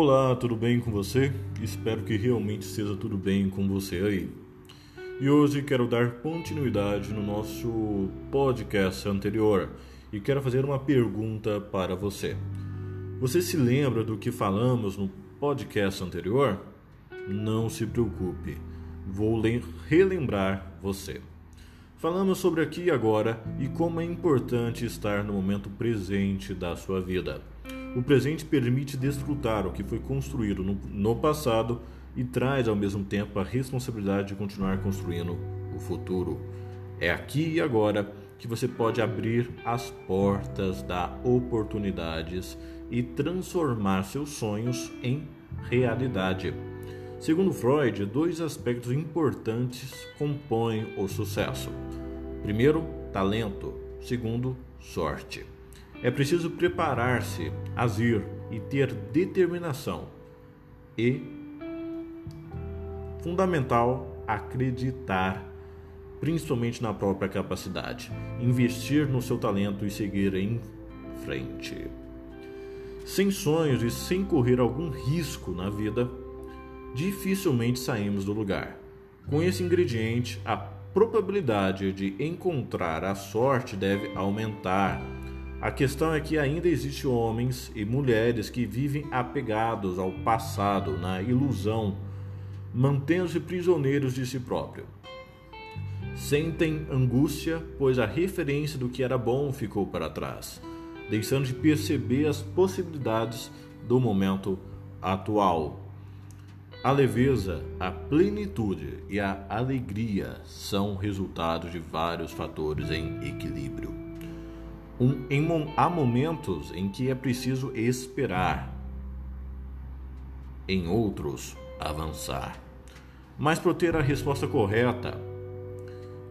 Olá, tudo bem com você? Espero que realmente seja tudo bem com você aí. E hoje quero dar continuidade no nosso podcast anterior e quero fazer uma pergunta para você. Você se lembra do que falamos no podcast anterior? Não se preocupe, vou relembrar você. Falamos sobre aqui e agora e como é importante estar no momento presente da sua vida. O presente permite desfrutar o que foi construído no, no passado e traz ao mesmo tempo a responsabilidade de continuar construindo o futuro. É aqui e agora que você pode abrir as portas da oportunidades e transformar seus sonhos em realidade. Segundo Freud, dois aspectos importantes compõem o sucesso. Primeiro, talento. Segundo, sorte. É preciso preparar-se, agir e ter determinação. E, fundamental, acreditar, principalmente na própria capacidade, investir no seu talento e seguir em frente. Sem sonhos e sem correr algum risco na vida, dificilmente saímos do lugar. Com esse ingrediente, a probabilidade de encontrar a sorte deve aumentar. A questão é que ainda existem homens e mulheres que vivem apegados ao passado, na ilusão, mantendo-se prisioneiros de si próprio. Sentem angústia, pois a referência do que era bom ficou para trás, deixando de perceber as possibilidades do momento atual. A leveza, a plenitude e a alegria são resultados de vários fatores em equilíbrio. Um, em, há momentos em que é preciso esperar, em outros, avançar. Mas para ter a resposta correta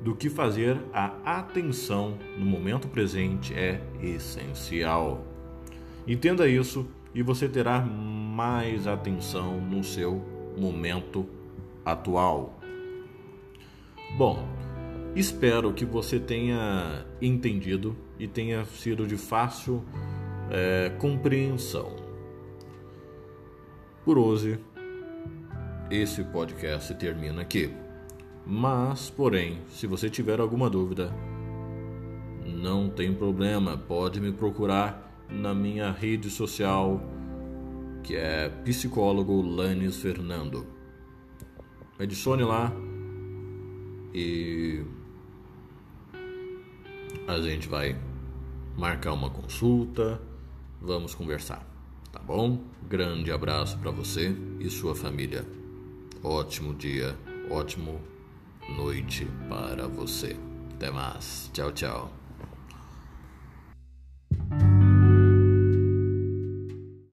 do que fazer, a atenção no momento presente é essencial. Entenda isso e você terá mais atenção no seu momento atual. Bom, espero que você tenha entendido e tenha sido de fácil é, compreensão. Por hoje, esse podcast termina aqui. Mas, porém, se você tiver alguma dúvida, não tem problema, pode me procurar na minha rede social que é psicólogo Lanes Fernando. Adicione lá e a gente vai marcar uma consulta, vamos conversar, tá bom? Grande abraço para você e sua família. Ótimo dia, ótimo noite para você. Até mais. Tchau, tchau.